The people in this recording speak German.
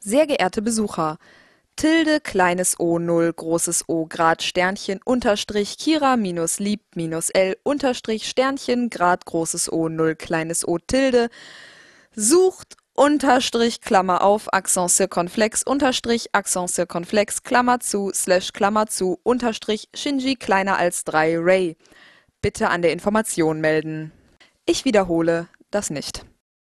Sehr geehrte Besucher, Tilde, kleines O, Null, großes O, Grad, Sternchen, Unterstrich, Kira, minus, lieb, minus L, Unterstrich, Sternchen, Grad, großes O, Null, kleines O, Tilde, sucht, Unterstrich, Klammer auf, Accent circonflex, Unterstrich, Accent circonflex, Klammer zu, Slash, Klammer zu, Unterstrich, Shinji kleiner als drei Ray. Bitte an der Information melden. Ich wiederhole das nicht.